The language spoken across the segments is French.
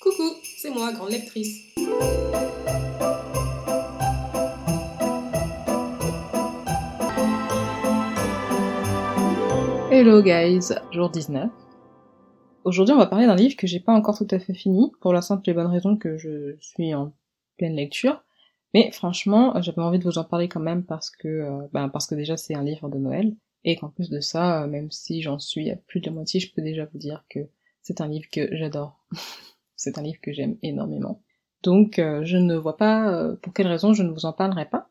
Coucou, c'est moi, grande lectrice. Hello guys, jour 19. Aujourd'hui on va parler d'un livre que j'ai pas encore tout à fait fini, pour la simple et bonne raison que je suis en pleine lecture. Mais franchement, j'avais envie de vous en parler quand même parce que, euh, ben parce que déjà c'est un livre de Noël, et qu'en plus de ça, euh, même si j'en suis à plus de moitié, je peux déjà vous dire que c'est un livre que j'adore. c'est un livre que j'aime énormément. Donc euh, je ne vois pas pour quelle raison je ne vous en parlerai pas.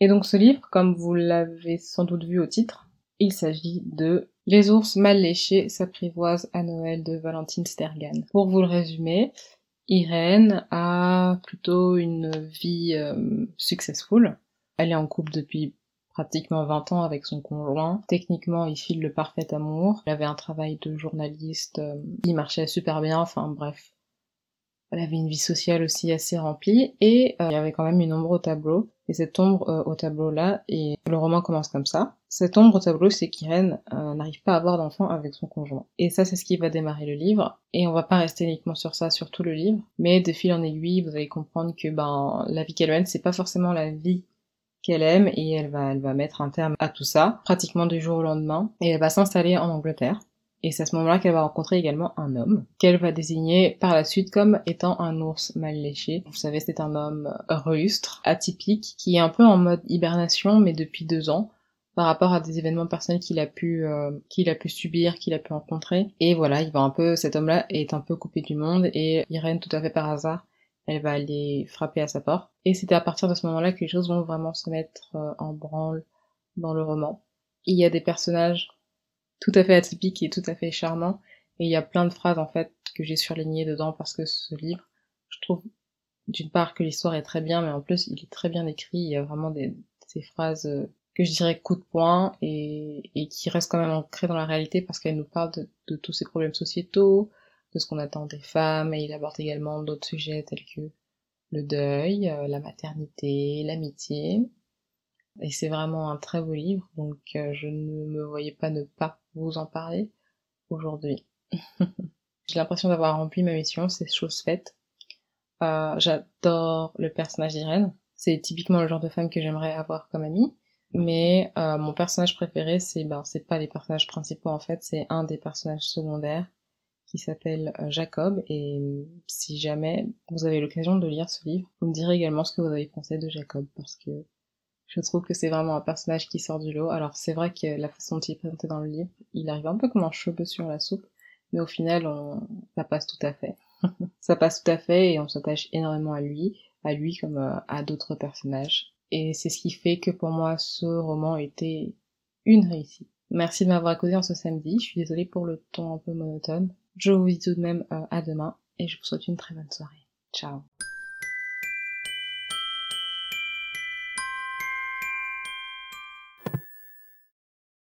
Et donc ce livre, comme vous l'avez sans doute vu au titre, il s'agit de Les ours mal léchés s'apprivoisent à Noël de Valentine Stergan. Pour vous le résumer, Irène a plutôt une vie euh, successful. Elle est en couple depuis pratiquement 20 ans avec son conjoint. Techniquement, il file le parfait amour. Elle avait un travail de journaliste euh, qui marchait super bien, enfin bref. Elle avait une vie sociale aussi assez remplie et euh, il y avait quand même une ombre au tableau. Et cette ombre euh, au tableau là, et le roman commence comme ça. Cette ombre au tableau, c'est qu'Irène euh, n'arrive pas à avoir d'enfant avec son conjoint. Et ça, c'est ce qui va démarrer le livre. Et on va pas rester uniquement sur ça sur tout le livre, mais de fil en aiguille, vous allez comprendre que ben la vie qu'elle mène, c'est pas forcément la vie qu'elle aime et elle va elle va mettre un terme à tout ça pratiquement du jour au lendemain et elle va s'installer en Angleterre et c'est à ce moment-là qu'elle va rencontrer également un homme, qu'elle va désigner par la suite comme étant un ours mal léché. Vous savez, c'est un homme rustre, atypique, qui est un peu en mode hibernation, mais depuis deux ans, par rapport à des événements personnels qu'il a pu euh, qu'il a pu subir, qu'il a pu rencontrer. Et voilà, il va un peu, cet homme-là est un peu coupé du monde, et Irène, tout à fait par hasard, elle va aller frapper à sa porte. Et c'était à partir de ce moment-là que les choses vont vraiment se mettre euh, en branle dans le roman. Il y a des personnages tout à fait atypique et tout à fait charmant. Et il y a plein de phrases en fait que j'ai surlignées dedans parce que ce livre, je trouve d'une part que l'histoire est très bien, mais en plus il est très bien écrit. Il y a vraiment des phrases euh, que je dirais coup de poing et, qui restent quand même ancrées dans la réalité parce qu'elle nous parle de, de, tous ces problèmes sociétaux, ce qu'on attend des femmes et il aborde également d'autres sujets tels que le deuil, euh, la maternité, l'amitié. Et c'est vraiment un très beau livre, donc euh, je ne me voyais pas ne pas vous en parler aujourd'hui. J'ai l'impression d'avoir rempli ma mission, c'est chose faite. Euh, J'adore le personnage d'Irène. C'est typiquement le genre de femme que j'aimerais avoir comme amie. Mais mon personnage préféré, c'est ben c'est pas les personnages principaux en fait, c'est un des personnages secondaires qui s'appelle euh, Jacob. Et si jamais vous avez l'occasion de lire ce livre, vous me direz également ce que vous avez pensé de Jacob parce que je trouve que c'est vraiment un personnage qui sort du lot. Alors c'est vrai que la façon dont il est présenté dans le livre, il arrive un peu comme un cheveu sur la soupe, mais au final, on... ça passe tout à fait. ça passe tout à fait et on s'attache énormément à lui, à lui comme euh, à d'autres personnages. Et c'est ce qui fait que pour moi, ce roman était une réussite. Merci de m'avoir écouté en ce samedi. Je suis désolée pour le ton un peu monotone. Je vous dis tout de même euh, à demain et je vous souhaite une très bonne soirée. Ciao